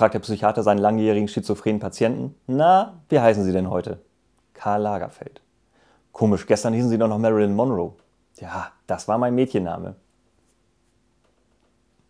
fragt der Psychiater seinen langjährigen schizophrenen Patienten. Na, wie heißen Sie denn heute? Karl Lagerfeld. Komisch, gestern hießen Sie doch noch Marilyn Monroe. Ja, das war mein Mädchenname.